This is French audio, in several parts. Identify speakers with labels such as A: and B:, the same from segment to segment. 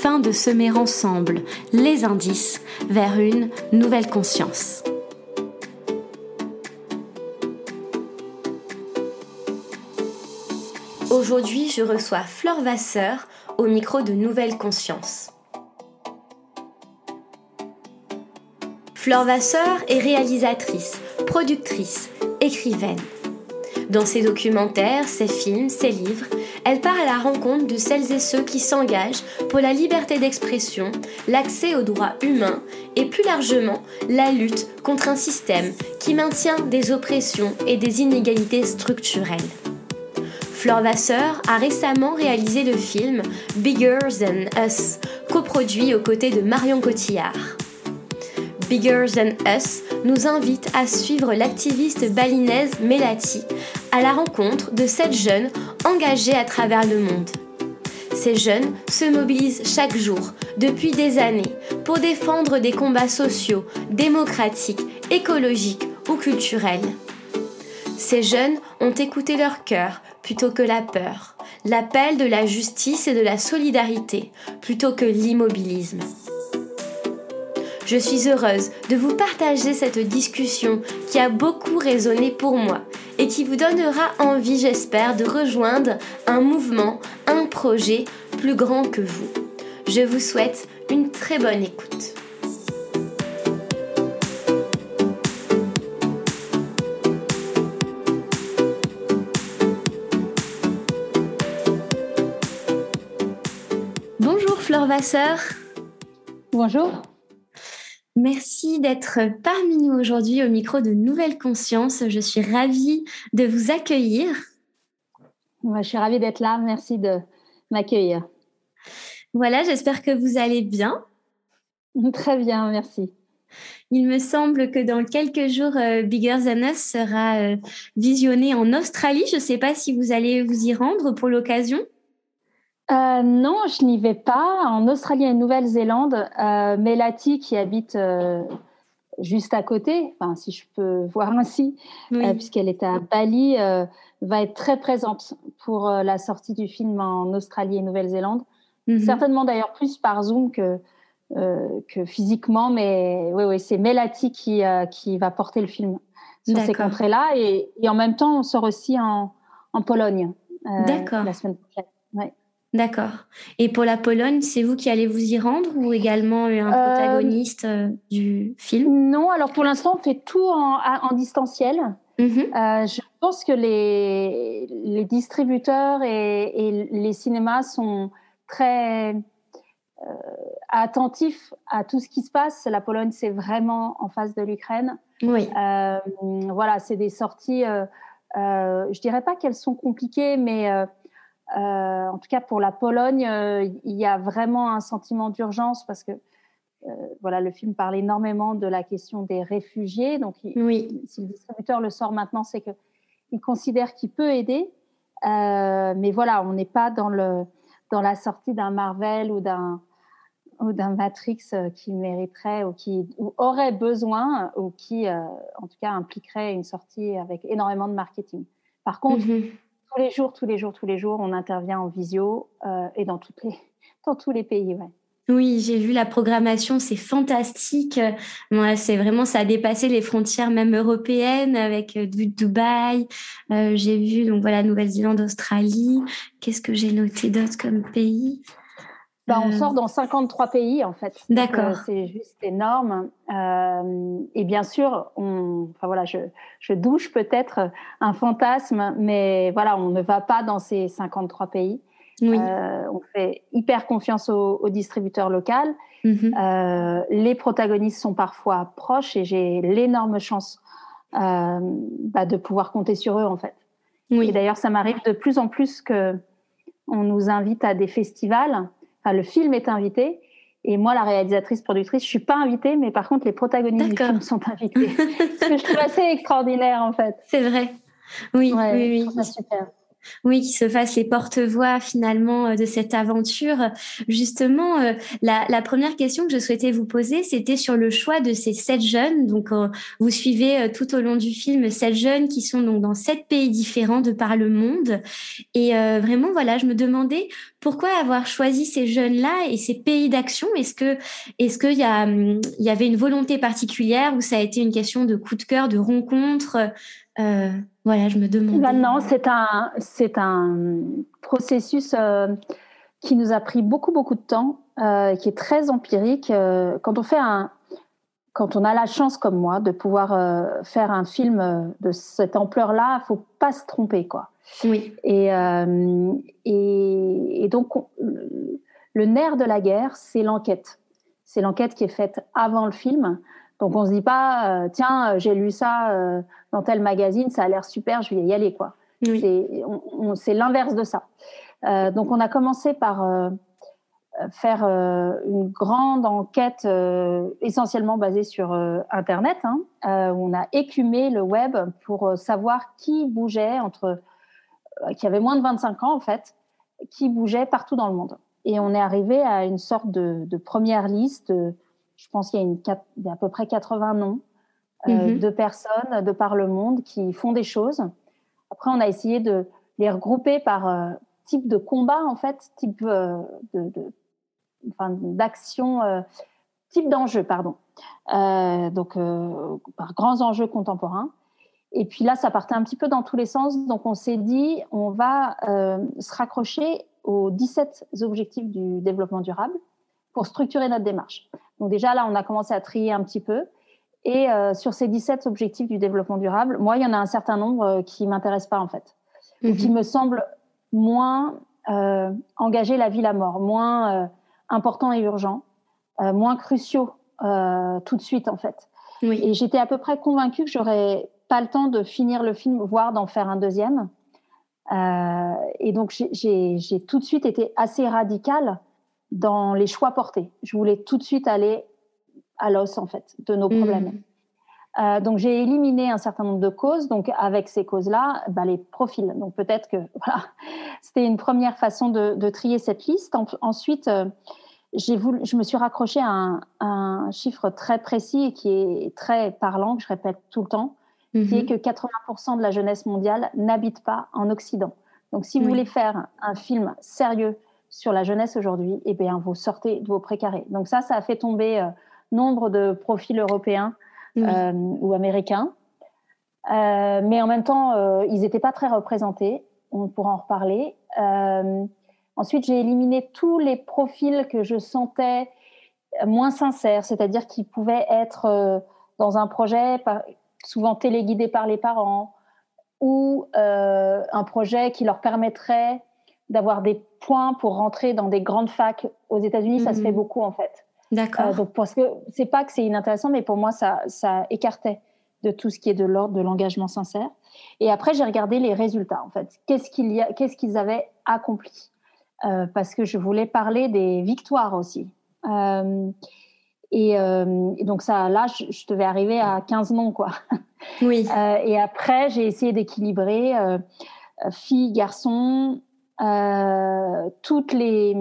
A: afin de semer ensemble les indices vers une nouvelle conscience. Aujourd'hui, je reçois Flore Vasseur au micro de Nouvelle Conscience. Flore Vasseur est réalisatrice, productrice, écrivaine. Dans ses documentaires, ses films, ses livres, elle part à la rencontre de celles et ceux qui s'engagent pour la liberté d'expression, l'accès aux droits humains et plus largement la lutte contre un système qui maintient des oppressions et des inégalités structurelles. Flore Vasseur a récemment réalisé le film Bigger Than Us, coproduit aux côtés de Marion Cotillard. Bigger Than Us nous invite à suivre l'activiste balinaise Melati à la rencontre de sept jeunes engagés à travers le monde. Ces jeunes se mobilisent chaque jour, depuis des années, pour défendre des combats sociaux, démocratiques, écologiques ou culturels. Ces jeunes ont écouté leur cœur plutôt que la peur, l'appel de la justice et de la solidarité plutôt que l'immobilisme. Je suis heureuse de vous partager cette discussion qui a beaucoup résonné pour moi et qui vous donnera envie, j'espère, de rejoindre un mouvement, un projet plus grand que vous. Je vous souhaite une très bonne écoute. Bonjour Fleur Vasseur.
B: Bonjour.
A: Merci d'être parmi nous aujourd'hui au micro de Nouvelle Conscience. Je suis ravie de vous accueillir.
B: je suis ravie d'être là. Merci de m'accueillir.
A: Voilà, j'espère que vous allez bien.
B: Très bien, merci.
A: Il me semble que dans quelques jours, euh, Bigger Than Us sera euh, visionné en Australie. Je ne sais pas si vous allez vous y rendre pour l'occasion.
B: Euh, non, je n'y vais pas. En Australie et Nouvelle-Zélande, euh, Melati, qui habite euh, juste à côté, enfin, si je peux voir ainsi, puisqu'elle est à Bali, va être très présente pour la sortie du film en Australie et Nouvelle-Zélande. Mhm. Certainement d'ailleurs plus par Zoom que, que physiquement, mais oui, oui, c'est Melati qui, qui va porter le film sur ces contrées-là. Et, et, en même temps, on sort aussi en, en Pologne la semaine prochaine. Ouais.
A: D'accord. Et pour la Pologne, c'est vous qui allez vous y rendre ou également un euh, protagoniste euh, du film?
B: Non, alors pour l'instant, on fait tout en, en distanciel. Mhm. Euh, je pense que les, les distributeurs et, les cinémas sont très attentifs à tout ce qui se passe. La Pologne, c'est vraiment en face de l'Ukraine.
A: Oui.
B: voilà, c'est des sorties. je dirais pas qu'elles sont compliquées, mais euh, en tout cas, pour la Pologne, euh, il y a vraiment un sentiment d'urgence parce que euh, voilà, le film parle énormément de la question des réfugiés. Donc, oui. si le distributeur le sort maintenant, c'est qu'il considère qu'il peut aider. mais voilà, on n'est pas dans, le, dans la sortie d'un Marvel ou d'un ou d'un Matrix qui mériterait ou qui aurait besoin ou qui, en tout cas, impliquerait une sortie avec énormément de marketing. Par contre, mhm tous les jours, tous les jours, tous les jours, on intervient en visio euh, et dans, toutes les, dans tous les pays.
A: Oui, j'ai vu la programmation, c'est fantastique. C'est vraiment, ça a dépassé les frontières même européennes avec euh, Dubaï. Euh, j'ai vu donc voilà Nouvelle-Zélande, Australie. Qu'est-ce que j'ai noté d'autre comme pays?
B: Bah, on sort dans 53 pays en fait.
A: D'accord.
B: c'est juste énorme. Euh, et bien sûr, on, enfin voilà, je, je douche peut-être un fantasme, mais voilà, on ne va pas dans ces 53 pays. Oui. Euh, on fait hyper confiance au, au distributeur local. Mhm. Euh, les protagonistes sont parfois proches et j'ai l'énorme chance euh, bah, de pouvoir compter sur eux en fait. Oui. Et d'ailleurs, ça m'arrive de plus en plus que on nous invite à des festivals le film est invité. Et moi, la réalisatrice productrice, je suis pas invitée, mais par contre, les protagonistes du film sont invités. Ce que je trouve assez extraordinaire, en fait.
A: C'est vrai. Oui, oui, oui.
B: super
A: oui, qui se fassent les porte-voix finalement euh, de cette aventure. Justement, euh, la, première question que je souhaitais vous poser, c'était sur le choix de ces sept jeunes. Donc, euh, vous suivez tout au long du film sept jeunes qui sont donc dans sept pays différents de par le monde. Et vraiment, voilà, je me demandais pourquoi avoir choisi ces jeunes-là et ces pays d'action. Est-ce que, est-ce qu'il y hum, y avait une volonté particulière ou ça a été une question de coup de cœur, de rencontre euh, voilà, je me demande.
B: Non, c'est un, c'est un processus euh, qui nous a pris beaucoup, beaucoup de temps, euh, qui est très empirique. quand on fait un, quand on a la chance comme moi de pouvoir faire un film de cette ampleur-là, il faut pas se tromper, quoi.
A: Oui.
B: Et, et, et, donc, le nerf de la guerre, c'est l'enquête. C'est l'enquête qui est faite avant le film. Donc on se dit pas, euh, tiens, euh, j'ai lu ça euh, dans tel magazine, ça a l'air super, je vais y aller quoi. C'est l'inverse de ça. donc on a commencé par faire une grande enquête essentiellement basée sur Internet, hein, on a écumé le web pour savoir qui bougeait entre, qui avait moins de 25 ans en fait, qui bougeait partout dans le monde. Et on est arrivé à une sorte de, de première liste je pense qu'il y, a à peu près 80 noms euh, mhm. de personnes de par le monde qui font des choses. Après, on a essayé de les regrouper par euh, type de combat, en fait, type euh, de, d'action, type d'enjeu, pardon. donc, par grands enjeux contemporains. Et puis là, ça partait un petit peu dans tous les sens. Donc, on s'est dit, on va se raccrocher aux 17 objectifs du développement durable pour structurer notre démarche. Donc déjà là, on a commencé à trier un petit peu. Et euh, sur ces 17 objectifs du développement durable, moi, il y en a un certain nombre euh, qui m'intéressent pas en fait, ou qui mhm. me semblent moins euh, engager la vie la mort, moins euh, importants et urgents, moins cruciaux tout de suite en fait.
A: Oui.
B: Et j'étais à peu près convaincue que j'aurais pas le temps de finir le film, voire d'en faire un deuxième. et donc j'ai tout de suite été assez radicale dans les choix portés. Je voulais tout de suite aller à l'os, en fait, de nos problèmes. Hmm. Euh, donc, j'ai éliminé un certain nombre de causes. Donc, avec ces causes-là, bah, les profils. Donc, peut-être que voilà, c'était une première façon de, trier cette liste. ensuite, euh, j'ai voulu, je me suis raccrochée à un, chiffre très précis et qui est très parlant, que je répète tout le temps, qui est mhm. que 80% de la jeunesse mondiale n'habite pas en Occident. Donc, si vous voulez faire un film sérieux sur la jeunesse aujourd'hui, eh bien, vous sortez de vos précarés. Donc ça, ça a fait tomber euh, nombre de profils européens euh, ou américains. Euh, mais en même temps, ils n'étaient pas très représentés. On pourra en reparler. ensuite, j'ai éliminé tous les profils que je sentais moins sincères, c'est-à-dire qui pouvaient être dans un projet souvent téléguidé par les parents ou un projet qui leur permettrait d'avoir des points pour rentrer dans des grandes facs aux États-Unis, ça se fait mhm. beaucoup en fait.
A: D'accord. Euh,
B: donc parce que c'est pas que c'est inintéressant, mais pour moi ça, ça écartait de tout ce qui est de l'ordre de l'engagement sincère. Et après j'ai regardé les résultats en fait. Qu'est-ce qu'il y a, qu'est-ce qu'ils avaient accompli? Euh, Parce que je voulais parler des victoires aussi. Euh, et, donc ça, là, je, je, devais arriver à 15 noms quoi.
A: Oui.
B: et après j'ai essayé d'équilibrer filles, garçons, euh, toutes les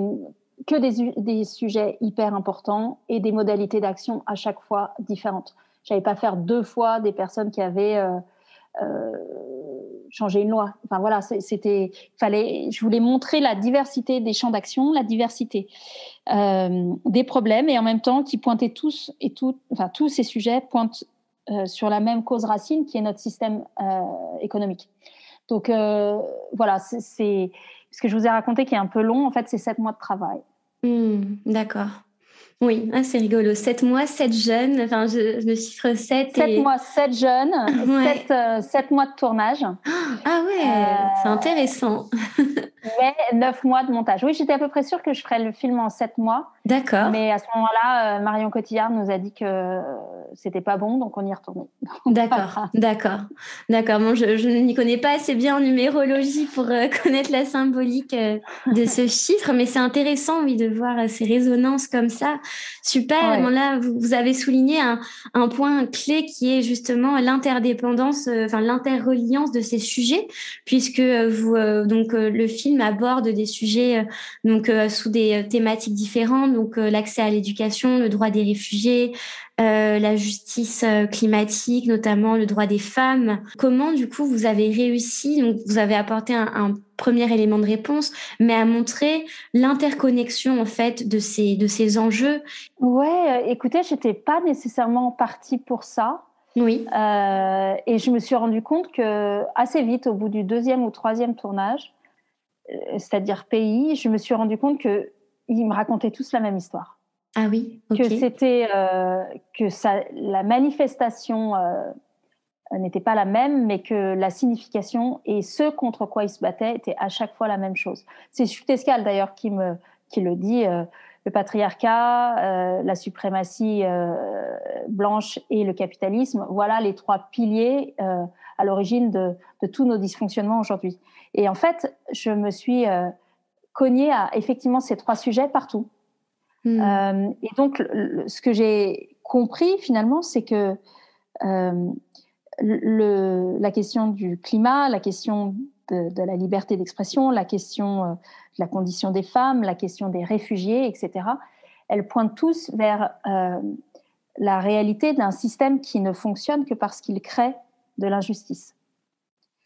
B: que des, des, sujets hyper importants et des modalités d'action à chaque fois différentes. J'avais pas faire deux fois des personnes qui avaient euh, euh, changé une loi. Enfin voilà, c'était fallait. Je voulais montrer la diversité des champs d'action, la diversité des problèmes et en même temps qui pointaient tous et tout, enfin tous ces sujets pointent sur la même cause racine qui est notre système économique. Donc voilà, c'est ce que je vous ai raconté qui est un peu long, en fait, c'est sept mois de travail.
A: Hmm, d'accord. Oui, ah, c'est rigolo. Sept mois, sept jeunes. Enfin, je, le chiffre 7.
B: Sept mois, sept jeunes. Euh, sept, mois de tournage.
A: Ah ouais, c'est euh, intéressant.
B: Mais neuf mois de montage. Oui, j'étais à peu près sûre que je ferais le film en sept mois.
A: D'accord.
B: Mais à ce moment-là, euh, Marion Cotillard nous a dit que c'était pas bon, donc on y est retourné.
A: D'accord, d'accord, d'accord. Bon, je, je n'y connais pas assez bien en numérologie pour euh, connaître la symbolique euh, de ce chiffre, mais c'est intéressant, oui, de voir ces résonances comme ça. Super. là, vous, avez souligné un, un, point clé qui est justement l'interdépendance, enfin l'interreliance de ces sujets, puisque vous, donc le film aborde des sujets donc sous des thématiques différentes donc euh, l'accès à l'éducation, le droit des réfugiés, euh, la justice euh, climatique, notamment le droit des femmes. Comment, du coup, vous avez réussi, donc vous avez apporté un, premier élément de réponse, mais à montrer l'interconnexion, en fait, de ces, de ces enjeux?
B: Ouais, écoutez, j'étais pas nécessairement partie pour ça.
A: Oui.
B: et je me suis rendu compte que assez vite, au bout du deuxième ou troisième tournage, c'est-à-dire pays, je me suis rendu compte que ils me racontaient tous la même histoire.
A: Ah oui.
B: Que c'était euh, que ça, la manifestation euh, n'était pas la même, mais que la signification et ce contre quoi ils se battaient était à chaque fois la même chose. C'est Chutescal d'ailleurs qui me qui le dit. Euh, le patriarcat, la suprématie blanche et le capitalisme, voilà les trois piliers à l'origine de, de, tous nos dysfonctionnements aujourd'hui. Et en fait, je me suis cogné à effectivement ces trois sujets partout. Hmm. Euh, et donc, ce que j'ai compris finalement, c'est que euh, le, la question du climat, la question de, la liberté d'expression, la question euh, de la condition des femmes, la question des réfugiés, etc., elles pointent tous vers la réalité d'un système qui ne fonctionne que parce qu'il crée de l'injustice.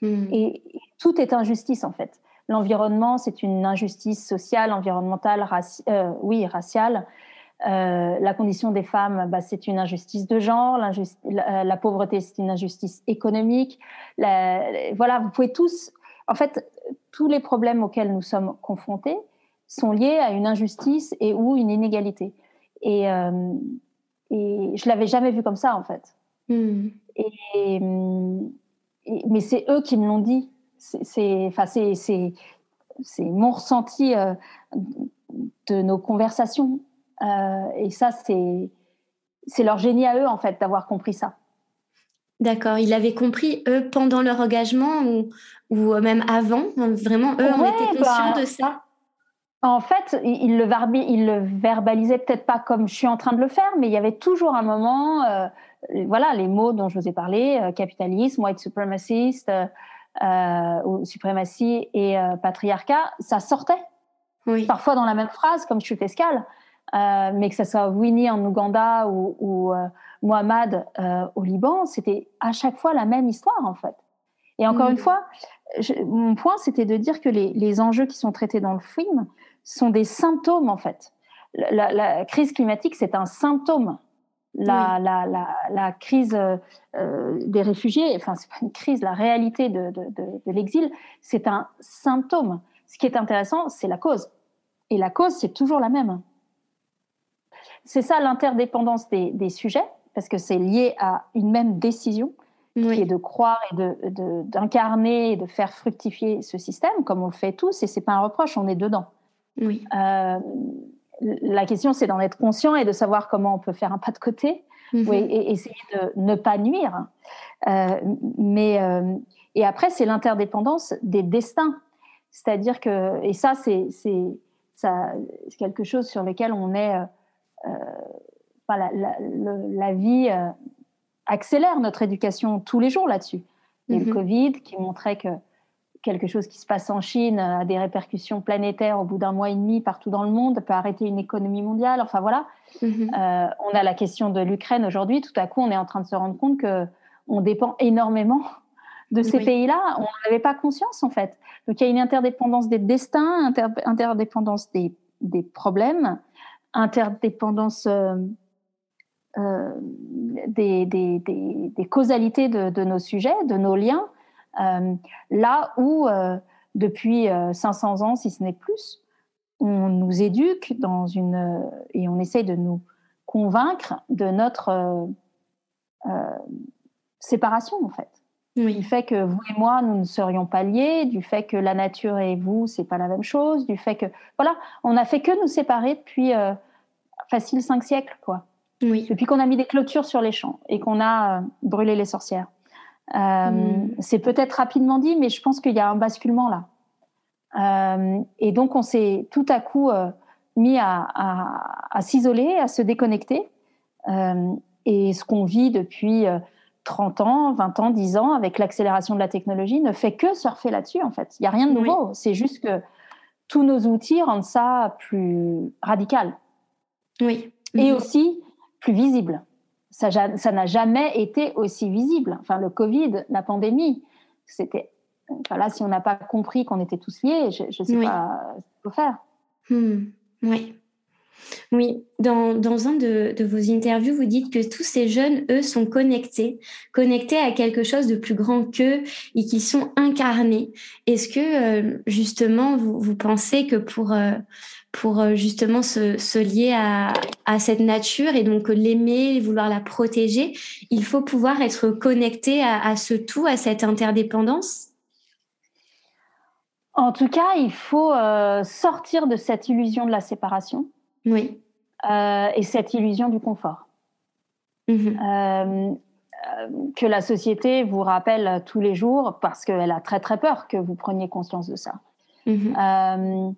B: Hmm. Et tout est injustice en fait. L'environnement, c'est une injustice sociale, environnementale, euh, oui, raciale. Euh, la condition des femmes, bah, c'est une injustice de genre. La, la, pauvreté, c'est une injustice économique. voilà, vous pouvez tous. En fait, tous les problèmes auxquels nous sommes confrontés sont liés à une injustice et ou une inégalité. Et, euh, et je l'avais jamais vu comme ça, en fait. Hmm. et, mais c'est eux qui me l'ont dit c'est enfin c'est mon ressenti euh, de nos conversations euh, et ça c'est leur génie à eux en fait d'avoir compris ça.
A: D'accord, ils l'avaient compris eux pendant leur engagement ou, ou même avant, vraiment eux ont été conscients bah, de ça?
B: En fait, ils le, verbalisaient peut-être pas comme je suis en train de le faire, mais il y avait toujours un moment, euh, voilà, les mots dont je vous ai parlé, capitalisme, white supremacist, euh, ou suprématie et euh, patriarcat, ça sortait. Oui. Parfois dans la même phrase, comme je suis escale, euh, mais que ce soit Winnie en Ouganda ou, ou euh, Mohamed euh, au Liban, c'était à chaque fois la même histoire en fait. Et encore une fois, je, mon point c'était de dire que les, les, enjeux qui sont traités dans le film sont des symptômes en fait. La, la crise climatique, c'est un symptôme la, la, la, la, crise euh, des réfugiés, enfin c'est pas une crise, la réalité de, de, de, de l'exil, c'est un symptôme. Ce qui est intéressant, c'est la cause. Et la cause, c'est toujours la même. C'est ça l'interdépendance des, des, sujets, parce que c'est lié à une même décision, qui est de croire et d'incarner et de faire fructifier ce système, comme on le fait tous, et c'est pas un reproche, on est dedans.
A: Oui.
B: Euh, la question, c'est d'en être conscient et de savoir comment on peut faire un pas de côté mhm. et essayer de ne pas nuire. Euh, mais euh, et après, c'est l'interdépendance des destins. C'est-à-dire que, et ça, c'est quelque chose sur lequel on est. Euh, la, la, vie accélère notre éducation tous les jours là-dessus. Il y a le mhm. Covid qui montrait que quelque chose qui se passe en Chine a des répercussions planétaires au bout d'un mois et demi partout dans le monde, peut arrêter une économie mondiale. Enfin voilà. Mhm. Euh, on a la question de l'Ukraine aujourd'hui. Tout à coup, on est en train de se rendre compte que on dépend énormément de ces pays-là. On n'en avait pas conscience en fait. Donc il y a une interdépendance des destins, interdépendance des, des, problèmes, interdépendance euh, euh, des, des, des, causalités de, de, nos sujets, de nos liens. Euh, là où, euh, depuis 500 euh, ans, si ce n'est plus, on nous éduque dans une, et on essaye de nous convaincre de notre séparation, en fait. Du fait que vous et moi, nous ne serions pas liés, du fait que la nature et vous, c'est pas la même chose, du fait que voilà, on a fait que nous séparer depuis euh, facile cinq siècles, quoi.
A: Oui.
B: Depuis qu'on a mis des clôtures sur les champs et qu'on a euh, brûlé les sorcières. Euh, mm. C'est peut-être rapidement dit, mais je pense qu'il y a un basculement là. et donc, on s'est tout à coup mis à, à, à s'isoler, à se déconnecter. et ce qu'on vit depuis 30 ans, 20 ans, 10 ans, avec l'accélération de la technologie, ne fait que surfer là-dessus, en fait. Il n'y a rien de nouveau. C'est juste que tous nos outils rendent ça plus radical.
A: Oui.
B: Et mhm. aussi plus visible. Ça n'a jamais été aussi visible. Enfin, le Covid, la pandémie, c'était. Enfin, là, si on n'a pas compris qu'on était tous liés, je ne sais pas ce qu'il faut faire.
A: Hmm. Oui. Oui, dans, dans un de, de, vos interviews, vous dites que tous ces jeunes, eux, sont connectés, connectés à quelque chose de plus grand qu'eux et qui sont incarnés. Est-ce que, euh, justement, vous, vous, pensez que pour, euh, pour euh, justement se, se lier à, à, cette nature et donc l'aimer, vouloir la protéger, il faut pouvoir être connecté à, à ce tout, à cette interdépendance
B: En tout cas, il faut sortir de cette illusion de la séparation
A: oui.
B: Euh, et cette illusion du confort. Mhm. Euh, euh, que la société vous rappelle tous les jours parce qu'elle a très très peur que vous preniez conscience de ça. Mhm.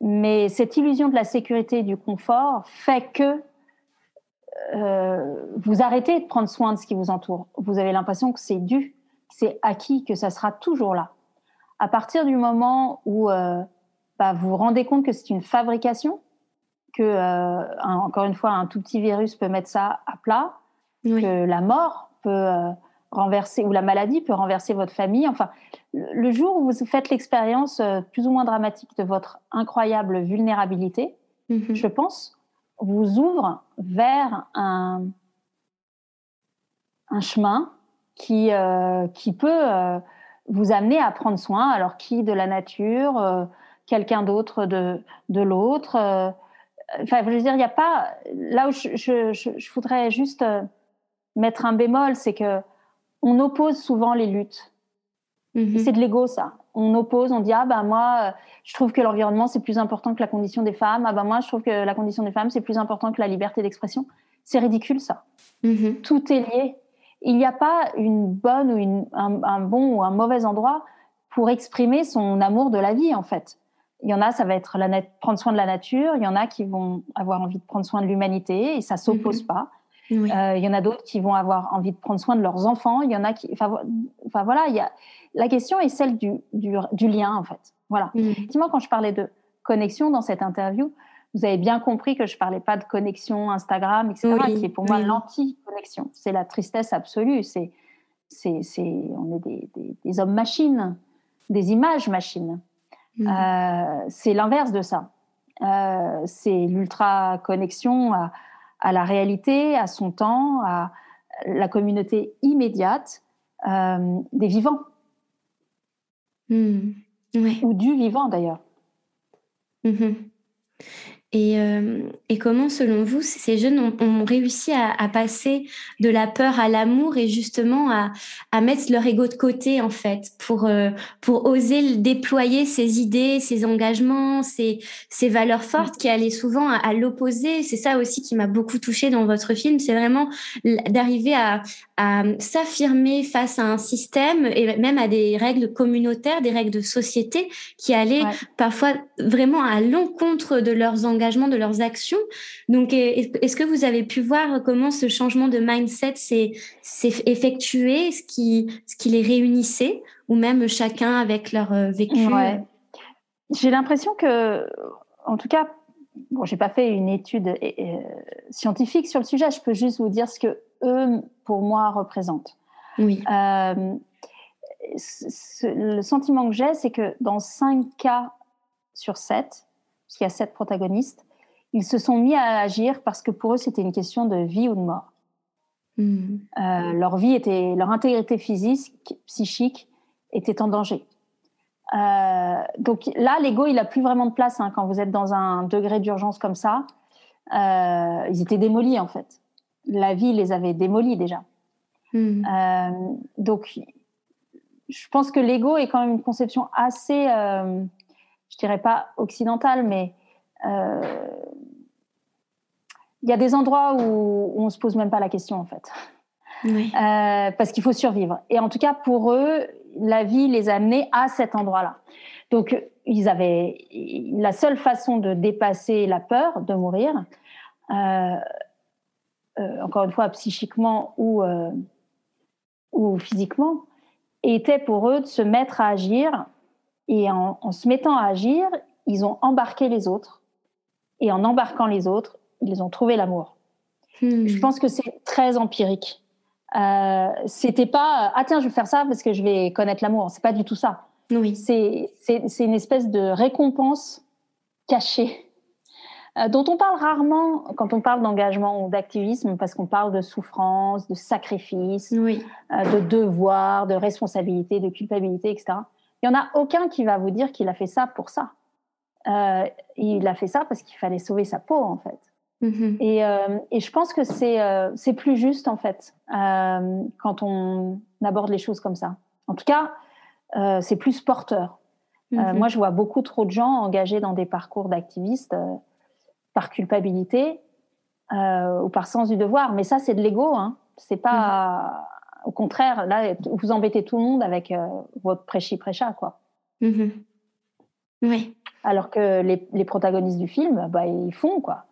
B: Mais cette illusion de la sécurité et du confort fait que vous arrêtez de prendre soin de ce qui vous entoure. Vous avez l'impression que c'est dû, que c'est acquis, que ça sera toujours là. À partir du moment où bah, vous vous rendez compte que c'est une fabrication, que, euh, encore une fois, un tout petit virus peut mettre ça à plat, que la mort peut euh, renverser, ou la maladie peut renverser votre famille. Enfin, le jour où vous faites l'expérience euh, plus ou moins dramatique de votre incroyable vulnérabilité, mhm. je pense, vous ouvre vers un, un chemin qui, qui peut vous amener à prendre soin, alors qui? De la nature, quelqu'un d'autre de, de l'autre Enfin, je veux dire, il n'y a pas. Là où je, je, je, voudrais juste euh, mettre un bémol, c'est que on oppose souvent les luttes. Mhm. C'est de l'ego, ça. On oppose, on dit ah ben moi, euh, je trouve que l'environnement c'est plus important que la condition des femmes. Ah ben moi, je trouve que la condition des femmes c'est plus important que la liberté d'expression. C'est ridicule, ça. Mhm. Tout est lié. Il n'y a pas une bonne ou une, un, un bon ou un mauvais endroit pour exprimer son amour de la vie, en fait. Il y en a, ça va être la prendre soin de la nature. Il y en a qui vont avoir envie de prendre soin de l'humanité et ça s'oppose mhm. pas. Euh, il y en a d'autres qui vont avoir envie de prendre soin de leurs enfants. Il y en a qui, enfin, enfin voilà, il y a la question est celle du, du, du lien en fait. Voilà. Mhm. Effectivement, quand je parlais de connexion dans cette interview, vous avez bien compris que je parlais pas de connexion Instagram, etc., qui est pour moi l'anti-connexion. C'est la tristesse absolue. C'est, c'est, on est des, des, des hommes machines, des images machines. Mm. Euh, c'est l'inverse de ça. Euh, c'est l'ultra connexion à, la réalité, à son temps, à la communauté immédiate euh, des vivants.
A: Mm.
B: Ou du vivant d'ailleurs.
A: Mm-hmm. Et, euh, et, comment, selon vous, ces jeunes ont, réussi à, à, passer de la peur à l'amour et justement à, à, mettre leur ego de côté, en fait, pour, euh, pour oser déployer ces idées, ces engagements, ces, ces valeurs fortes qui allaient souvent à, l'opposé? C'est ça aussi qui m'a beaucoup touchée dans votre film, c'est vraiment d'arriver à, à s'affirmer face à un système et même à des règles communautaires, des règles de société qui allaient parfois vraiment à l'encontre de leurs engagements de leurs actions. Donc, est-ce que vous avez pu voir comment ce changement de mindset s'est effectué, ce qui, ce qui les réunissait, ou même chacun avec leur euh, vécu?
B: J'ai l'impression que, en tout cas, bon, j'ai pas fait une étude euh, euh, scientifique sur le sujet. Je peux juste vous dire ce que eux, pour moi, représentent.
A: Oui.
B: le sentiment que j'ai, c'est que dans 5 cas sur 7, parce qu'il y a sept protagonistes, ils se sont mis à agir parce que pour eux, c'était une question de vie ou de mort. Hmm. Euh, leur vie était, leur intégrité physique, psychique était en danger. Euh, donc là, l'ego, il a plus vraiment de place hein, quand vous êtes dans un degré d'urgence comme ça. Euh, ils étaient démolis en fait. La vie les avait démolis déjà. Hmm. donc je pense que l'ego est quand même une conception assez, je dirais pas occidentale, mais euh, il y a des endroits où, on on se pose même pas la question en fait. Euh, parce qu'il faut survivre. Et en tout cas, pour eux, la vie les a amenés à cet endroit-là. Donc, ils avaient la seule façon de dépasser la peur de mourir, euh, euh, encore une fois, psychiquement ou, ou physiquement, était pour eux de se mettre à agir. Et en, en se mettant à agir, ils ont embarqué les autres. Et en embarquant les autres, ils ont trouvé l'amour. Hmm. Je pense que c'est très empirique. Euh, c'était pas ah tiens je vais faire ça parce que je vais connaître l'amour. C'est pas du tout ça.
A: Oui.
B: C'est une espèce de récompense cachée euh, dont on parle rarement quand on parle d'engagement ou d'activisme parce qu'on parle de souffrance, de sacrifice,
A: oui.
B: euh, de devoir, de responsabilité, de culpabilité, etc. Il y en a aucun qui va vous dire qu'il a fait ça pour ça. Euh, il a fait ça parce qu'il fallait sauver sa peau en fait. Mm-hmm. Et, euh, et, je pense que c'est euh, plus juste en fait euh, quand on aborde les choses comme ça. En tout cas, c'est plus porteur. Mm-hmm. moi, je vois beaucoup trop de gens engagés dans des parcours d'activistes par culpabilité ou par sens du devoir. Mais ça, c'est de l'ego. Hein. C'est pas. Mm-hmm. Au contraire, là, vous embêtez tout le monde avec votre prêchi-prêcha, quoi.
A: Oui.
B: Alors que les, les, protagonistes du film, bah, ils font, quoi.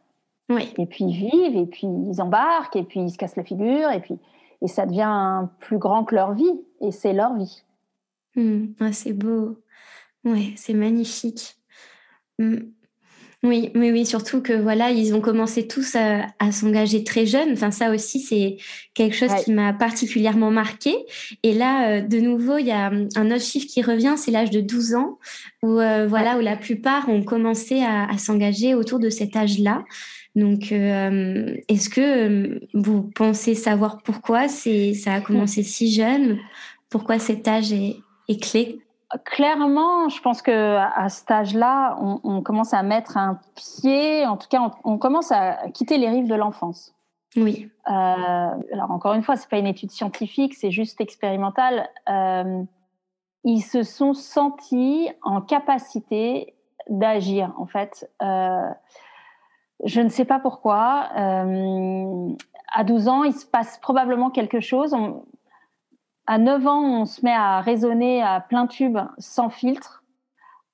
B: Et puis ils vivent, et puis ils embarquent, et puis ils se cassent la figure, et puis et ça devient plus grand que leur vie, et c'est leur vie.
A: Hmm. Ah, c'est beau, ouais, c'est magnifique. Hmm. Oui, oui, oui, surtout que voilà, ils ont commencé tous à, s'engager très jeunes. Enfin, ça aussi, c'est quelque chose qui m'a particulièrement marqué. Et là, euh, de nouveau, il y a un autre chiffre qui revient, c'est l'âge de 12 ans, où euh, voilà, où la plupart ont commencé à, à s'engager autour de cet âge-là. Donc, euh, est-ce que euh, vous pensez savoir pourquoi c'est, ça a commencé si jeune? Pourquoi cet âge est, clé?
B: Clairement, je pense que à cet âge-là, on, commence à mettre un pied, en tout cas, on, commence à quitter les rives de l'enfance.
A: Oui.
B: Euh, alors encore une fois, c'est pas une étude scientifique, c'est juste expérimental. ils se sont sentis en capacité d'agir, en fait. Je ne sais pas pourquoi. Euh, à 12 ans, il se passe probablement quelque chose. À 9 ans, on se met à raisonner à plein tube sans filtre.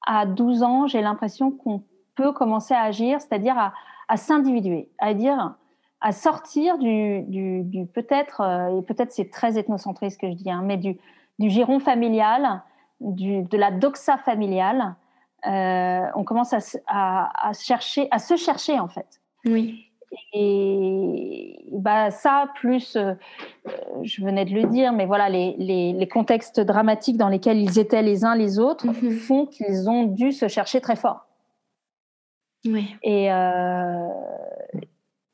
B: À 12 ans, j'ai l'impression qu'on peut commencer à agir, c'est-à-dire à, à s'individuer, à dire, à sortir du, du, du peut-être, euh, et peut-être c'est très ethnocentré ce que je dis, hein, mais du, giron familial, du, de la doxa familiale, euh, on commence à, chercher, à se chercher en fait.
A: Oui.
B: Et bah ça, plus, euh, je venais de le dire, mais voilà, les, contextes dramatiques dans lesquels ils étaient les uns les autres mhm. font qu'ils ont dû se chercher très fort.
A: Oui.
B: Et, euh,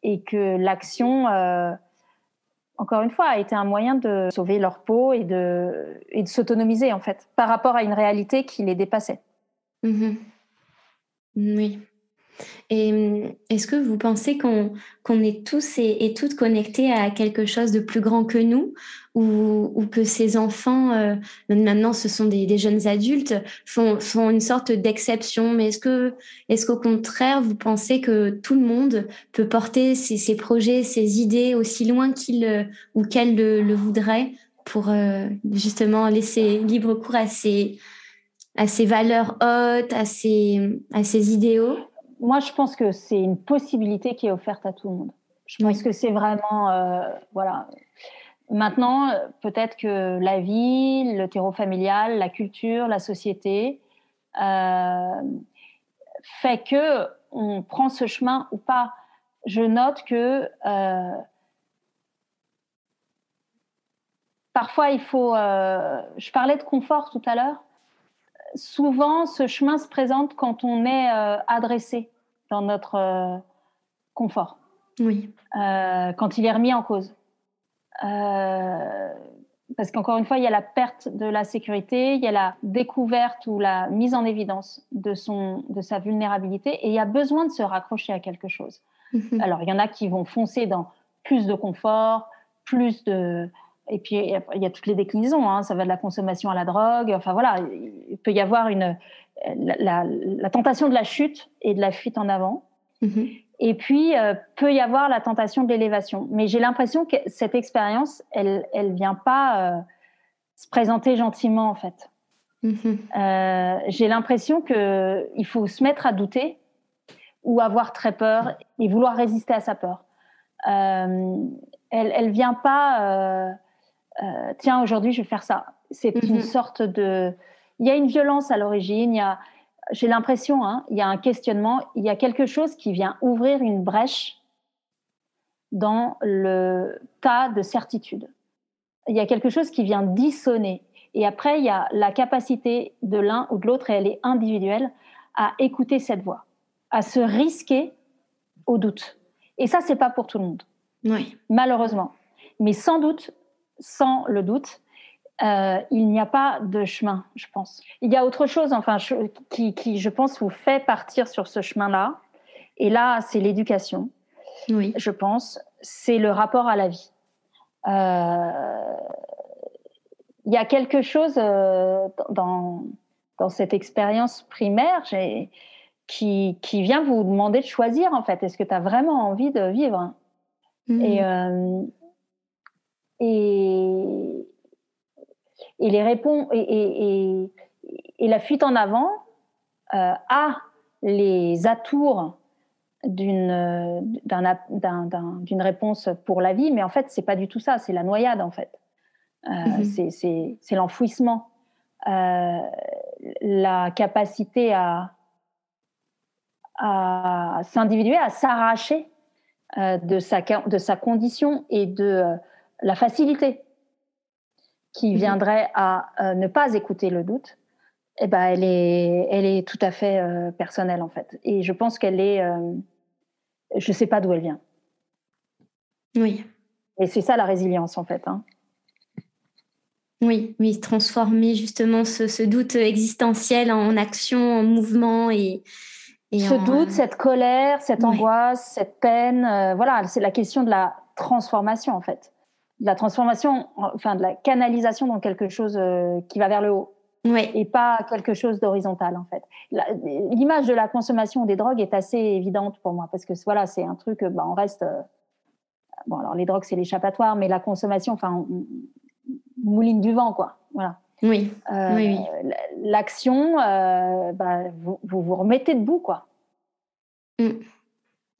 B: et que l'action, encore une fois, a été un moyen de sauver leur peau et de, et de s'autonomiser, en fait, par rapport à une réalité qui les dépassait.
A: Mmh oui. Et mmh, est-ce que vous pensez qu'on est tous et, toutes connectés à quelque chose de plus grand que nous? Ou, que ces enfants, euh, maintenant ce sont des, jeunes adultes, font, une sorte d'exception? Mais est-ce que est qu'au contraire, vous pensez que tout le monde peut porter ses, projets, ses idées aussi loin qu'il euh, ou qu'elle le, voudrait pour euh, justement laisser libre cours à ses valeurs hautes, à ses idéaux?
B: Moi, je pense que c'est une possibilité qui est offerte à tout le monde. Je pense que c'est vraiment, euh, voilà. Maintenant, peut-être que la vie, le terreau familial, la culture, la société euh, fait que on prend ce chemin ou pas. Je note que euh, parfois il faut. je parlais de confort tout à l'heure souvent, ce chemin se présente quand on est euh, adressé dans notre euh, confort.
A: Oui.
B: Euh, quand il est remis en cause. parce qu'encore une fois, il y a la perte de la sécurité, il y a la découverte ou la mise en évidence de, son, de sa vulnérabilité, et il y a besoin de se raccrocher à quelque chose. Mhm. Alors, il y en a qui vont foncer dans plus de confort, plus de et puis il y a toutes les déclinaisons. Hein. Ça va de la consommation à la drogue. Enfin voilà, il peut y avoir une la, tentation de la chute et de la fuite en avant. Mm-hmm. Et puis euh, peut y avoir la tentation de l'élévation. Mais j'ai l'impression que cette expérience, elle, elle vient pas euh, se présenter gentiment en fait. Mm-hmm. Euh, j'ai l'impression que il faut se mettre à douter ou avoir très peur et vouloir résister à sa peur. elle, elle vient pas euh, tiens, aujourd'hui, je vais faire ça. C'est une mhm. sorte de. Il y a une violence à l'origine, il y a, j'ai l'impression, hein, il y a un questionnement, il y a quelque chose qui vient ouvrir une brèche dans le tas de certitudes. Il y a quelque chose qui vient dissonner. Et après, il y a la capacité de l'un ou de l'autre, et elle est individuelle, à écouter cette voix, à se risquer au doute. Et ça, c'est pas pour tout le monde.
A: Oui.
B: Malheureusement. Mais sans doute, sans le doute, euh, il n'y a pas de chemin, je pense. Il y a autre chose, enfin, qui, je pense, vous fait partir sur ce chemin-là. Et là, c'est l'éducation.
A: Oui.
B: Je pense. C'est le rapport à la vie. Euh, il y a quelque chose euh, dans, dans cette expérience primaire qui, qui vient vous demander de choisir, en fait. Est-ce que tu as vraiment envie de vivre? Mmh. Et et, et les réponses et, et, la fuite en avant euh, a les atours d'une d'une réponse pour la vie, mais en fait c'est pas du tout ça, c'est la noyade en fait, euh, mm-hmm. c'est l'enfouissement, euh, la capacité à à s'individuer, à s'arracher de sa de sa condition et de la facilité qui mhm. viendrait à euh, ne pas écouter le doute, eh ben, elle, est, elle est tout à fait euh, personnelle en fait. Et je pense qu'elle est... Euh, je ne sais pas d'où elle vient.
A: Oui.
B: Et c'est ça la résilience en fait. Hein.
A: Oui, oui, transformer justement ce, doute existentiel en action, en mouvement et...
B: ce doute, cette colère, cette angoisse, cette peine, voilà, c'est la question de la transformation en fait de la transformation, enfin de la canalisation dans quelque chose euh, qui va vers le haut.
A: Oui.
B: Et pas quelque chose d'horizontal en fait. L'image de la consommation des drogues est assez évidente pour moi parce que voilà, c'est un truc, bah, on reste. Euh, bon, alors les drogues c'est l'échappatoire, mais la consommation, enfin, on, mouline du vent quoi. Voilà.
A: Oui. Euh, oui,
B: L'action, bah, vous, vous, remettez debout quoi.
A: Mm.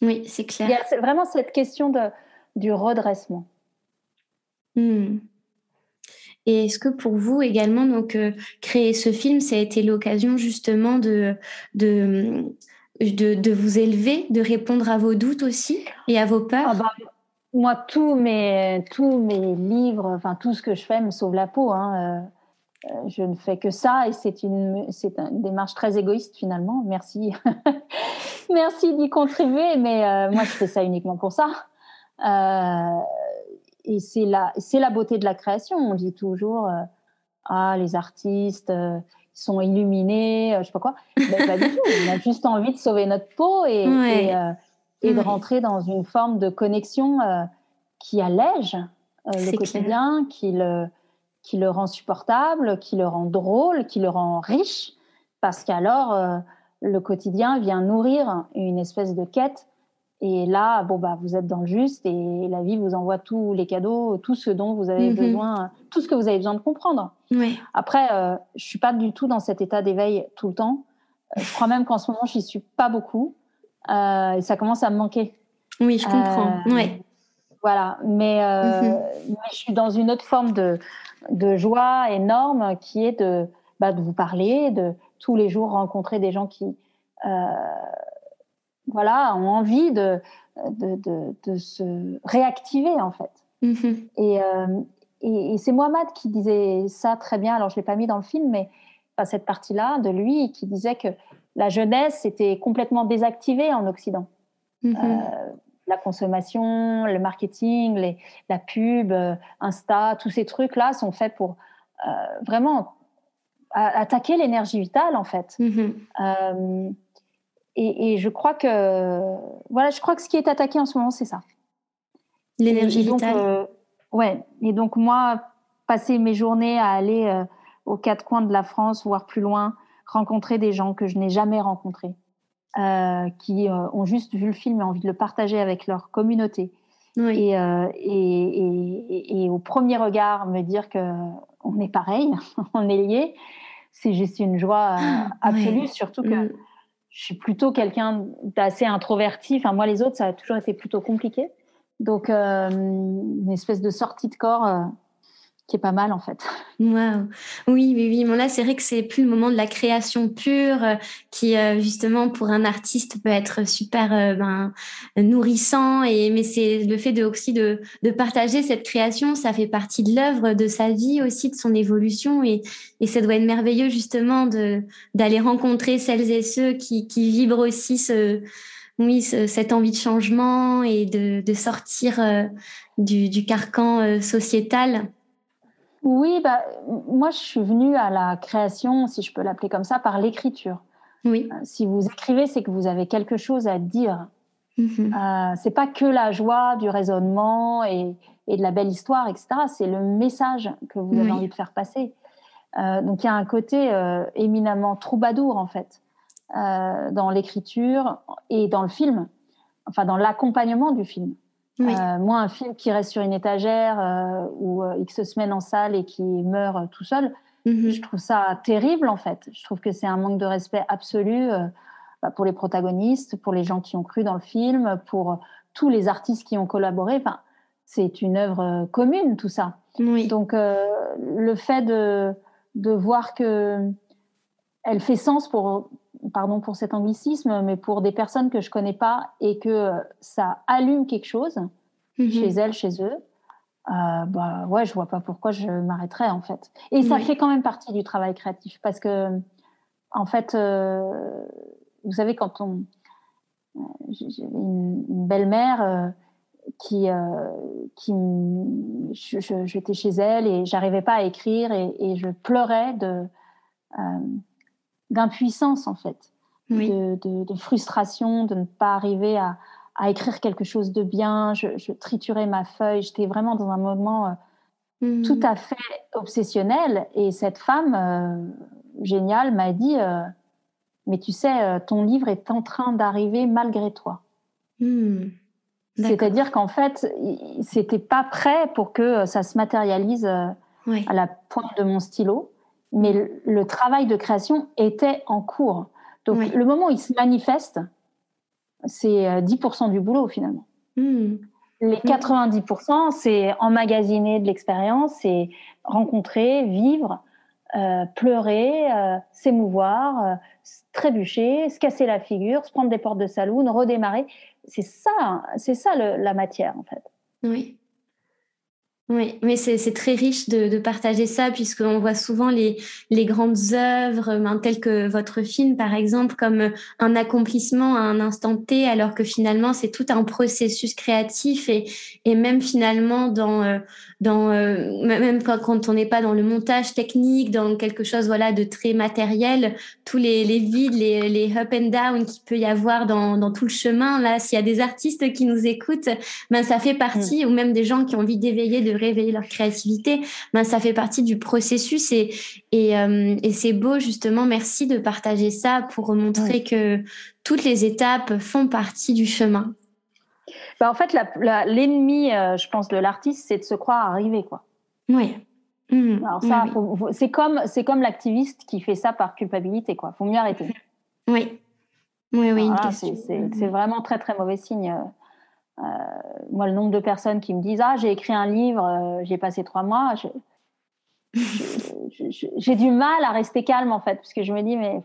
A: Oui, c'est clair.
B: Il y a vraiment cette question de, du redressement.
A: Hmm. Et est-ce que pour vous également, donc, euh, créer ce film, ça a été l'occasion justement de, de, de, vous élever, de répondre à vos doutes aussi et à vos peurs?
B: Ah bah, Moi, tous mes, tous mes livres, enfin tout ce que je fais me sauve la peau. Hein. Euh, euh, je ne fais que ça et c'est une, c'est une démarche très égoïste finalement. Merci, merci d'y contribuer, mais moi je fais ça uniquement pour ça. Et c'est la, c'est la beauté de la création. On dit toujours, euh, ah, les artistes, euh, sont illuminés, euh, je sais pas quoi. Mais pas du tout. On a juste envie de sauver notre peau et, et, de rentrer dans une forme de connexion qui allège le quotidien, qui le, qui le rend supportable, qui le rend drôle, qui le rend riche, parce qu'alors le quotidien vient nourrir une espèce de quête et là, bon, bah, vous êtes dans le juste et la vie vous envoie tous les cadeaux, tout ce dont vous avez mhm. besoin, tout ce que vous avez besoin de comprendre.
A: Oui.
B: Après, euh, je suis pas du tout dans cet état d'éveil tout le temps. Euh, je crois même qu'en ce moment, j'y suis pas beaucoup. Euh, et ça commence à me manquer.
A: Oui, je comprends. Euh, ouais.
B: Voilà. Mais, mais, je suis dans une autre forme de, de joie énorme qui est de, bah, de vous parler, de tous les jours rencontrer des gens qui voilà, ont envie de, de, se réactiver en fait. Mm-hmm. Euh, et, et, c'est Mohamed qui disait ça très bien. Alors je l'ai pas mis dans le film, mais cette partie-là de lui qui disait que la jeunesse était complètement désactivée en Occident. Mm-hmm. Euh, la consommation, le marketing, les, la pub, euh, Insta, tous ces trucs-là sont faits pour vraiment attaquer l'énergie vitale en fait. Mm-hmm. Et, je crois que voilà, je crois que ce qui est attaqué en ce moment, c'est ça.
A: L'énergie vitale. Euh,
B: ouais. Et donc moi, passer mes journées à aller aux quatre coins de la France, voire plus loin, rencontrer des gens que je n'ai jamais rencontrés, qui ont juste vu le film et envie de le partager avec leur communauté. Et, et, et, au premier regard, me dire que on est pareil, on est liés, c'est juste une joie ah, absolue, surtout que mm. Je suis plutôt quelqu'un d'assez introverti. Enfin, moi, les autres, ça a toujours été plutôt compliqué. Donc, euh, une espèce de sortie de corps euh, qui est pas mal en fait.
A: Wow. Oui, oui, oui. Bon, là, c'est vrai que c'est plus le moment de la création pure euh, qui, euh, justement, pour un artiste peut être super euh, ben, nourrissant. Et, mais c'est le fait de, aussi de, de partager cette création, ça fait partie de l'œuvre, de sa vie aussi, de son évolution. Et, et ça doit être merveilleux, justement, d'aller rencontrer celles et ceux qui, qui vibrent aussi ce, oui, cette envie de changement et de, de sortir du, du carcan sociétal.
B: Oui, bah, moi je suis venue à la création, si je peux l'appeler comme ça, par l'écriture.
A: Oui.
B: Euh, si vous écrivez, c'est que vous avez quelque chose à dire. Mm c'est pas que la joie du raisonnement et, et, de la belle histoire, etc. C'est le message que vous avez envie de faire passer. Euh, donc il y a un côté éminemment troubadour en fait dans l'écriture et dans le film, enfin dans l'accompagnement du film. Euh, moi, un film qui reste sur une étagère euh, ou euh, X semaines en salle et qui meurt tout seul, mhm. je trouve ça terrible en fait. Je trouve que c'est un manque de respect absolu bah, pour les protagonistes, pour les gens qui ont cru dans le film, pour tous les artistes qui ont collaboré. Enfin, c'est une œuvre commune tout ça. Donc, le fait de, de voir que elle fait sens pour pardon pour cet anglicisme, mais pour des personnes que je connais pas et que ça allume quelque chose mhm. chez elles, chez eux, euh, bah ouais, je vois pas pourquoi je m'arrêterais en fait. Et ça fait quand même partie du travail créatif parce que en fait, euh, vous savez quand on euh, j'ai une, belle-mère euh, qui qui j'étais chez elle et j'arrivais pas à écrire et, et je pleurais de d'impuissance en fait, de, frustration, de ne pas arriver à, écrire quelque chose de bien. Je, triturais ma feuille, j'étais vraiment dans un moment euh, mhm. tout à fait obsessionnel. Et cette femme euh, géniale m'a dit, euh, mais tu sais, ton livre est en train d'arriver malgré toi. Hmm. C'est-à-dire qu'en fait, c'était pas prêt pour que ça se matérialise à la pointe de mon stylo mais le, travail de création était en cours. Donc le moment où il se manifeste, c'est 10% euh, du boulot finalement. Hmm. Les 90%, hmm. c'est emmagasiner de l'expérience, c'est rencontrer, vivre, euh, pleurer, euh, s'émouvoir, trébucher, se casser la figure, se prendre des portes de saloon, redémarrer. C'est ça, c'est ça la matière en fait.
A: Oui. Oui, mais c'est très riche de, de partager ça, puisqu'on voit souvent les, les grandes œuvres, ben, telles que votre film, par exemple, comme un accomplissement à un instant T, alors que finalement, c'est tout un processus créatif et, et même finalement, dans, euh, dans, euh, même quand on n'est pas dans le montage technique, dans quelque chose voilà, de très matériel, tous les, les vides, les, les up and down qu'il peut y avoir dans, dans tout le chemin, là, s'il y a des artistes qui nous écoutent, ben, ça fait partie, mm. ou même des gens qui ont envie d'éveiller, de réveiller leur créativité, ben, ça fait partie du processus et, et, euh, et c'est beau justement. Merci de partager ça pour montrer que toutes les étapes font partie du chemin.
B: Ben, en fait, l'ennemi, euh, je pense, de l'artiste, c'est de se croire arrivé, quoi.
A: Oui.
B: Mmh. Alors ça, c'est comme, c'est comme l'activiste qui fait ça par culpabilité, quoi. Faut mieux arrêter.
A: Oui. Oui, oui.
B: c'est vraiment très, très mauvais signe. Euh, moi, le nombre de personnes qui me disent Ah, j'ai écrit un livre, euh, j'ai passé trois mois, j'ai du mal à rester calme en fait, parce que je me dis Mais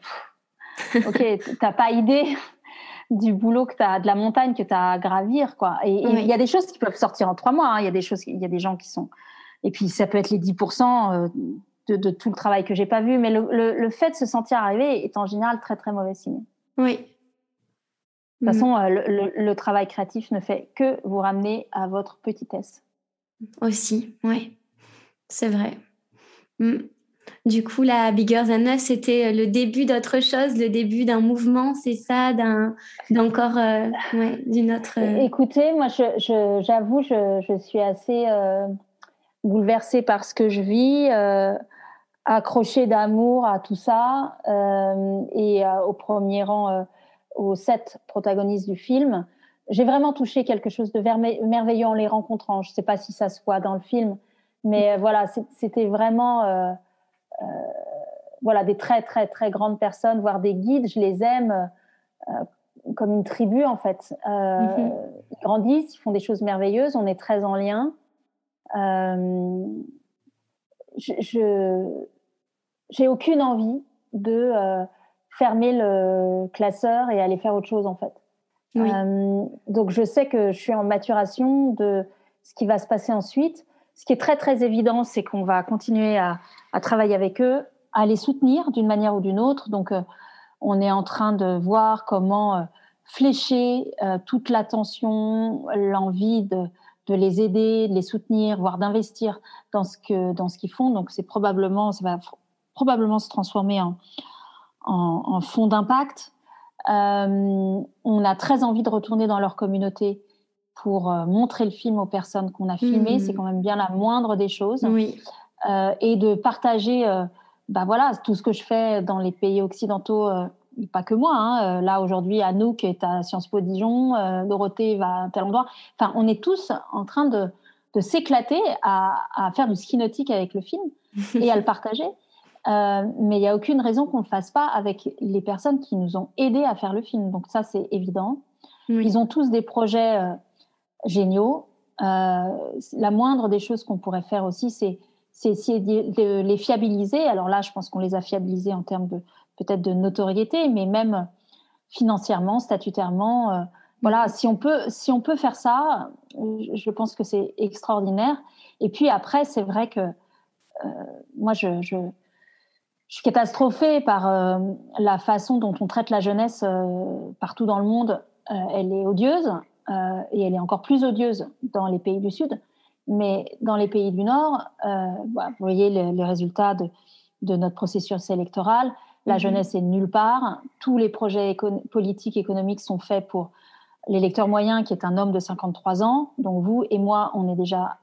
B: ok, t'as pas idée du boulot que tu as, de la montagne que tu as à gravir. Quoi. Et il y a des choses qui peuvent sortir en trois mois. Hein. Il y a des choses, il y a des gens qui sont. Et puis, ça peut être les 10% euh, de, de, tout le travail que j'ai pas vu. Mais le, le, fait de se sentir arrivé est en général très, très mauvais signe.
A: Oui.
B: De toute façon, mm. euh, le, travail créatif ne fait que vous ramener à votre petitesse.
A: Aussi, oui, c'est vrai. Mm. Du coup, la Bigger Than Us, c'était le début d'autre chose, le début d'un mouvement, c'est ça, d'un, d'encore, euh, ouais, d'une autre.
B: Écoutez, moi, j'avoue, je, je, suis assez bouleversée par ce que je vis, accrochée d'amour à tout ça, et au premier rang aux sept protagonistes du film. J'ai vraiment touché quelque chose de merveilleux en les rencontrant. Je ne sais pas si ça se voit dans le film, mais voilà, c'était vraiment voilà, des très, très, très grandes personnes, voire des guides. Je les aime euh, comme une tribu, en fait. Euh, mhm. Ils grandissent, ils font des choses merveilleuses, on est très en lien. Euh, je j'ai aucune envie de fermer le classeur et aller faire autre chose, en fait. donc, je sais que je suis en maturation de ce qui va se passer ensuite. Ce qui est très, très évident, c'est qu'on va continuer à, à travailler avec eux, à les soutenir d'une manière ou d'une autre. Donc, euh, on est en train de voir comment euh, flécher euh, toute l'attention, l'envie de, les aider, de les soutenir, voire d'investir dans ce que dans ce qu'ils font. Donc, c'est probablement ça va probablement se transformer en, en, fonds d'impact. on a très envie de retourner dans leur communauté pour montrer le film aux personnes qu'on a filmées. Mmh. C'est quand même bien la moindre des choses.
A: Oui.
B: et de partager bah voilà, tout ce que je fais dans les pays occidentaux, euh, pas que moi. Hein, euh, là aujourd'hui, Anouk est à Sciences Po Dijon, euh, Dorothée va à tel endroit. Enfin, on est tous en train de, de s'éclater à, à, faire du ski nautique avec le film et à le partager. Mais il n'y a aucune raison qu'on ne le fasse pas avec les personnes qui nous ont aidés à faire le film. Donc ça, c'est évident. Ils ont tous des projets géniaux. la moindre des choses qu'on pourrait faire aussi, c'est essayer de, les fiabiliser. Alors là, je pense qu'on les a fiabilisés en termes de peut-être de notoriété, mais même financièrement, statutairement. Euh, voilà, si on peut, si on peut faire ça, je pense que c'est extraordinaire. Et puis après, c'est vrai que euh, moi, je, je, suis catastrophée par euh, la façon dont on traite la jeunesse partout dans le monde. elle est odieuse et elle est encore plus odieuse dans les pays du Sud. Mais dans les pays du Nord, euh, vous voyez les, résultats de, de, notre processus électoral. La mhm. jeunesse est nulle part. Tous les projets politiques, économiques sont faits pour l'électeur moyen, qui est un homme de 53 ans. Donc vous et moi, on est déjà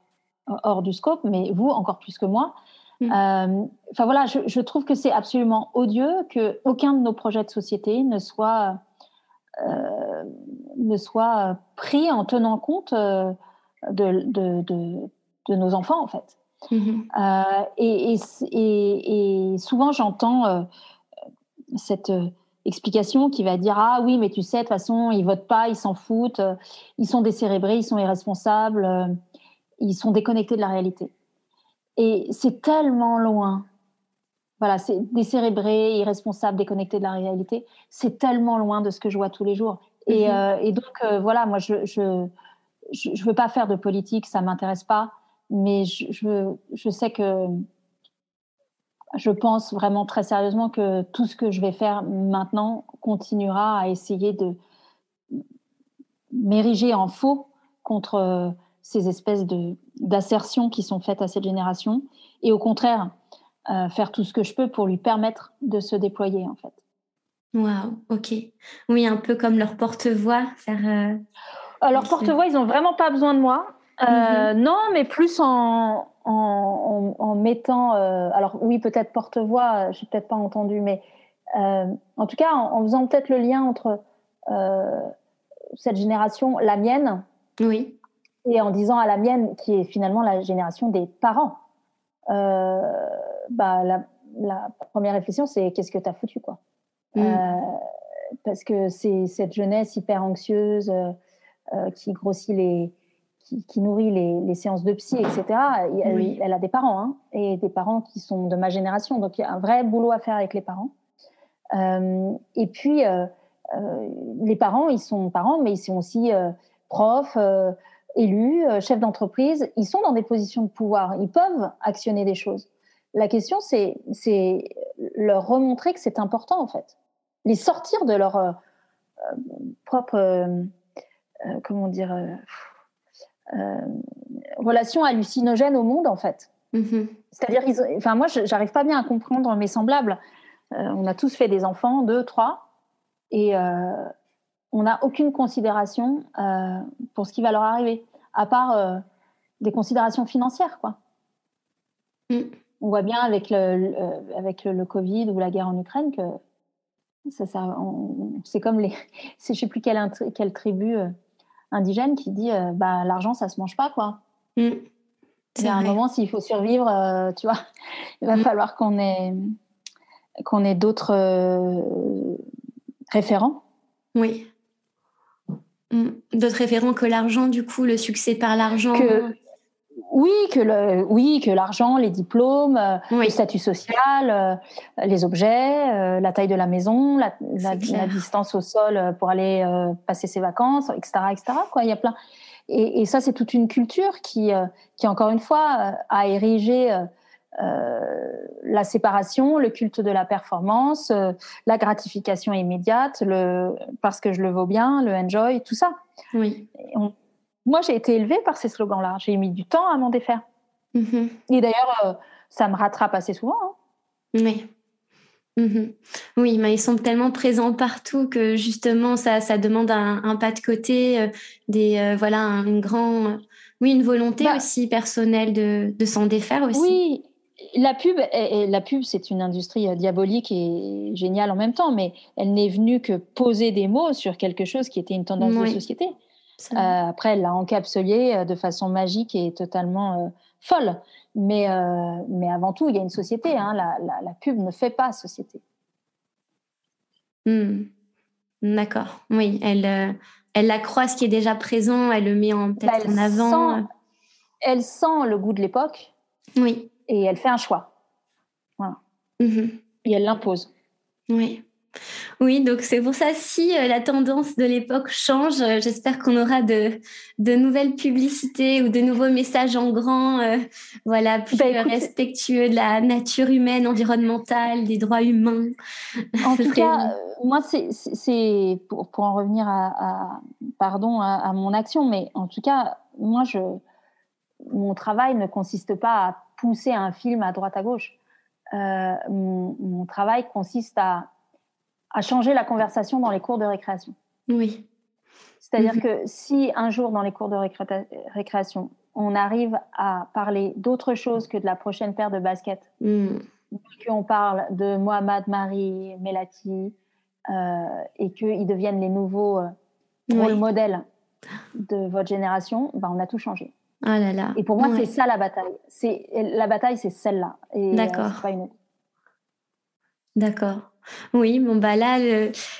B: hors du scope, mais vous encore plus que moi. Mhm. Euh, enfin voilà, je, je, trouve que c'est absolument odieux que aucun de nos projets de société ne soit euh, ne soit pris en tenant compte euh, de, de, de, nos enfants, en fait. Mm-hmm. Euh, et, et, et, souvent, j'entends cette explication qui va dire Ah oui, mais tu sais, de toute façon, ils votent pas, ils s'en foutent, ils sont décérébrés, ils sont irresponsables, ils sont déconnectés de la réalité. Et c'est tellement loin. Voilà, c'est décérébré, irresponsable, déconnecté de la réalité. C'est tellement loin de ce que je vois tous les jours. Et, mm-hmm. et donc, voilà, moi, je, je je ne veux pas faire de politique, ça ne m'intéresse pas, mais je, je, sais que je pense vraiment très sérieusement que tout ce que je vais faire maintenant continuera à essayer de m'ériger en faux contre ces espèces d'assertions qui sont faites à cette génération et au contraire euh, faire tout ce que je peux pour lui permettre de se déployer en fait.
A: Waouh, ok. Oui, un peu comme leur porte-voix, faire. Euh,
B: alors, porte-voix, ils n'ont vraiment pas besoin de moi. Euh, mhm. Non, mais plus en, en, mettant. Euh, alors, oui, peut-être porte-voix, je n'ai peut-être pas entendu, mais en tout cas, en, faisant peut-être le lien entre cette génération, la mienne,
A: oui.
B: Et en disant à la mienne, qui est finalement la génération des parents. bah, la, la, première réflexion, c'est qu'est-ce que tu as foutu, quoi? Mm. parce que c'est cette jeunesse hyper anxieuse euh, qui grossit les, qui, nourrit les, séances de psy, etc. Elle, a des parents, hein, et des parents qui sont de ma génération. Donc, il y a un vrai boulot à faire avec les parents. Euh, et puis, euh, les parents, ils sont parents, mais ils sont aussi profs, élus, chefs d'entreprise. Ils sont dans des positions de pouvoir. Ils peuvent actionner des choses. La question, c'est leur remontrer que c'est important, en fait. Les sortir de leur propre euh, comment dire, euh, euh, relation hallucinogène au monde, en fait. Mm-hmm. C'est-à-dire, enfin, moi, j'arrive pas bien à comprendre mes semblables. on a tous fait des enfants, deux, trois, et on n'a aucune considération pour ce qui va leur arriver, à part des considérations financières, quoi. Mm. On voit bien avec le, avec le, Covid ou la guerre en Ukraine que ça, ça c'est comme les, je sais plus quelle, quelle tribu euh, indigène qui dit, euh, bah l'argent ça se mange pas quoi. Mm. Y a un moment s'il faut survivre, euh, tu vois, il va mm. falloir qu'on ait qu'on ait d'autres référents.
A: Oui. D'autres référents que l'argent, du coup, le succès par l'argent.
B: Que, oui, que le, oui, que l'argent, les diplômes, euh, le statut social, euh, les objets, euh, la taille de la maison, la, distance au sol pour aller passer ses vacances, etc., etc. Quoi, il y a plein. Et, ça, c'est toute une culture qui, qui encore une fois, a érigé la séparation, le culte de la performance, la gratification immédiate, le parce que je le vaux bien, le enjoy, tout ça.
A: Oui.
B: Moi, j'ai été élevée par ces slogans-là. J'ai mis du temps à m'en défaire. Mm-hmm. Et d'ailleurs, euh, ça me rattrape assez souvent. Hein.
A: Oui. Mm-hmm. Oui, mais ils sont tellement présents partout que justement, ça, ça demande un, pas de côté, euh, des, euh, voilà, une grand, oui, une volonté bah aussi personnelle de, de s'en défaire aussi.
B: Oui, la pub, et, la pub, c'est une industrie diabolique et géniale en même temps, mais elle n'est venue que poser des mots sur quelque chose qui était une tendance de société. Euh, après, elle l'a encapsulé euh, de façon magique et totalement euh, folle. Mais, mais avant tout, il y a une société. Hein. La, la, pub ne fait pas société.
A: Hmm. D'accord. Oui, elle, elle accroît ce qui est déjà présent, elle le met en, peut bah, en avant.
B: elle sent le goût de l'époque.
A: Oui.
B: Et elle fait un choix. Voilà. Mhm. Et elle l'impose.
A: Oui. Oui, donc c'est pour ça si euh, la tendance de l'époque change, euh, j'espère qu'on aura de, de nouvelles publicités ou de nouveaux messages en grand, euh, voilà, plus bah, respectueux de la nature humaine, environnementale, des droits humains.
B: En tout cas, moi, c'est pour, pour, en revenir à, pardon à, mon action, mais en tout cas, moi, je, mon travail ne consiste pas à pousser un film à droite à gauche. mon travail consiste à à changer la conversation dans les cours de récréation.
A: Oui.
B: C'est-à-dire mhm. que si un jour dans les cours de récréation, on arrive à parler d'autre chose que de la prochaine paire de baskets, mm. qu'on parle de Mohamed, Marie, Melati, euh, et qu'ils deviennent les nouveaux euh, rôles modèles de votre génération, ben on a tout changé.
A: Ah là là.
B: Et pour moi, c'est ça la bataille. C'est la bataille, c'est celle-là.
A: Euh, D'accord. D'accord. Oui, bon bah là,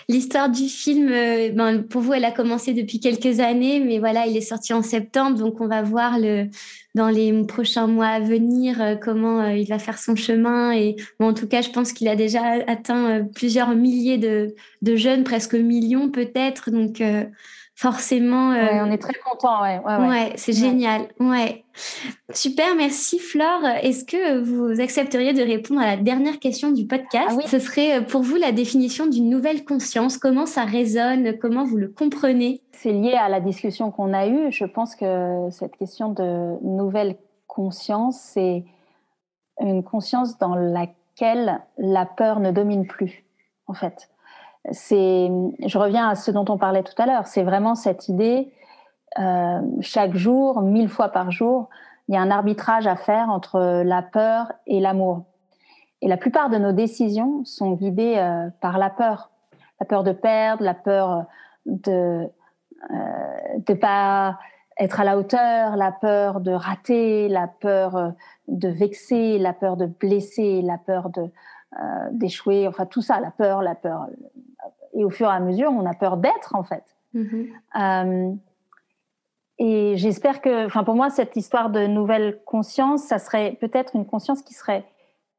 A: l'histoire du film, euh, ben, pour vous, elle a commencé depuis quelques années, mais voilà, il est sorti en septembre, donc on va voir le, dans les prochains mois à venir euh, comment euh, il va faire son chemin. Et en tout cas, je pense qu'il a déjà atteint plusieurs milliers de, de jeunes, presque millions peut-être. Donc forcément.
B: Euh, on est très content, ouais.
A: Ouais, c'est génial. Ouais. Super, merci Flore. Est-ce que vous accepteriez de répondre à la dernière question du podcast? Ah Ce serait euh, pour vous la définition d'une nouvelle conscience. Comment ça résonne? Comment vous le comprenez?
B: C'est lié à la discussion qu'on a eue. Je pense que cette question de nouvelle conscience, c'est une conscience dans laquelle la peur ne domine plus, en fait c'est, je reviens à ce dont on parlait tout à l'heure, c'est vraiment cette idée, euh, chaque jour, mille fois par jour, il y a un arbitrage à faire entre la peur et l'amour. Et la plupart de nos décisions sont guidées euh, par la peur. La peur de perdre, la peur de ne euh, pas être à la hauteur, la peur de rater, la peur de vexer, la peur de blesser, la peur de d'échouer, enfin tout ça, la peur, la peur, et au fur et à mesure, on a peur d'être en fait. Mm-hmm. Euh, et j'espère que, enfin pour moi, cette histoire de nouvelle conscience, ça serait peut-être une conscience qui serait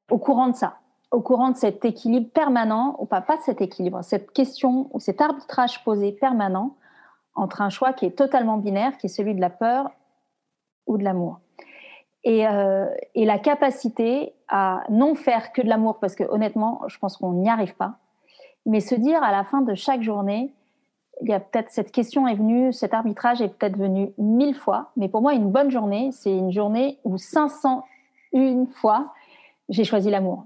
B: au courant de ça, au courant de cet équilibre permanent, ou pas, pas de cet équilibre, cette question ou cet arbitrage posé permanent entre un choix qui est totalement binaire, qui est celui de la peur ou de l'amour. Et, euh, et, la capacité à non faire que de l'amour, parce que honnêtement, je pense qu'on n'y arrive pas, mais se dire à la fin de chaque journée, il y a peut-être cette question est venue, cet arbitrage est peut-être venu mille fois, mais pour moi, une bonne journée, c'est une journée où 501 fois, j'ai choisi l'amour.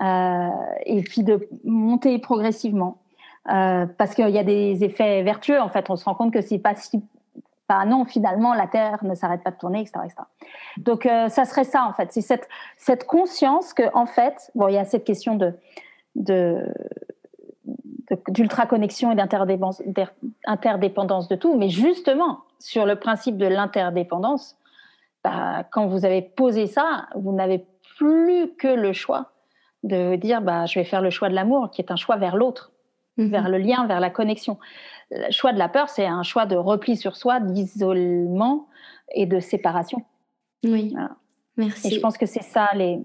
B: Euh, et puis de monter progressivement. Euh, parce qu'il y a des effets vertueux, en fait. On se rend compte que c'est pas si Enfin, non, finalement, la Terre ne s'arrête pas de tourner, etc. Donc, euh, ça serait ça, en fait. C'est cette, conscience que, en fait, bon, il y a cette question de, d'ultra-connexion et d'interdépendance de tout, mais justement, sur le principe de l'interdépendance, bah, quand vous avez posé ça, vous n'avez plus que le choix de dire bah, je vais faire le choix de l'amour, qui est un choix vers l'autre, mhm. vers le lien, vers la connexion. Le choix de la peur, c'est un choix de repli sur soi, d'isolement et de séparation.
A: Oui. Merci.
B: Et je pense que c'est ça les,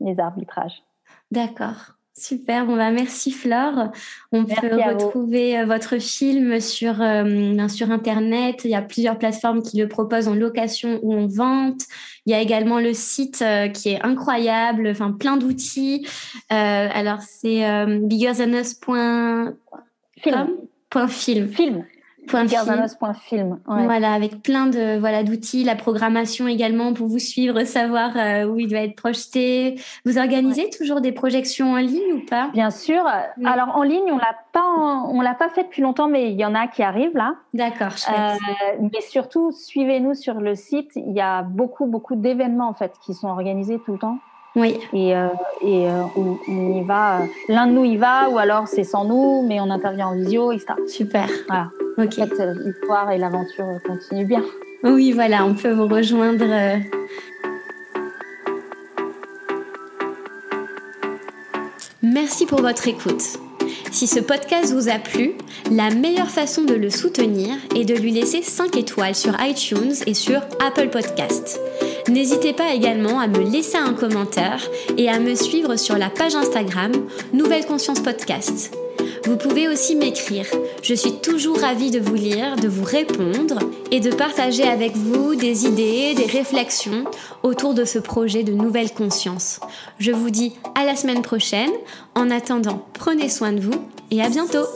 B: les arbitrages.
A: D'accord. Super, bon bah merci Flore. On peut retrouver euh, votre film sur, euh, sur Internet. Il y a plusieurs plateformes qui le proposent en location ou en vente. Il y a également le site euh, qui est incroyable, enfin plein d'outils. alors c'est biggerthanus.com.
B: Film. Film.
A: Film. Voilà, avec plein de voilà d'outils, la programmation également pour vous suivre, savoir euh, où il doit être projeté. Vous organisez toujours des projections en ligne ou pas?
B: Bien sûr. Alors en ligne, on l'a pas on l'a pas fait depuis longtemps, mais il y en a qui arrivent là.
A: D'accord.
B: Euh, mais surtout, suivez-nous sur le site. Il y a beaucoup beaucoup d'événements en fait qui sont organisés tout le temps.
A: Oui.
B: Et, euh, et euh, on, y va. L'un de nous y va, ou alors c'est sans nous, mais on intervient en visio, etc.
A: Super.
B: Voilà. Ok. En fait, l'histoire et l'aventure continuent bien.
A: Oui, voilà, on peut vous rejoindre. Euh. Merci pour votre écoute. Si ce podcast vous a plu, la meilleure façon de le soutenir est de lui laisser 5 étoiles sur iTunes et sur Apple Podcast. N'hésitez pas également à me laisser un commentaire et à me suivre sur la page Instagram Nouvelle Conscience Podcast. Vous pouvez aussi m'écrire. Je suis toujours ravie de vous lire, de vous répondre et de partager avec vous des idées, des réflexions autour de ce projet de nouvelle conscience. Je vous dis à la semaine prochaine. En attendant, prenez soin de vous et à bientôt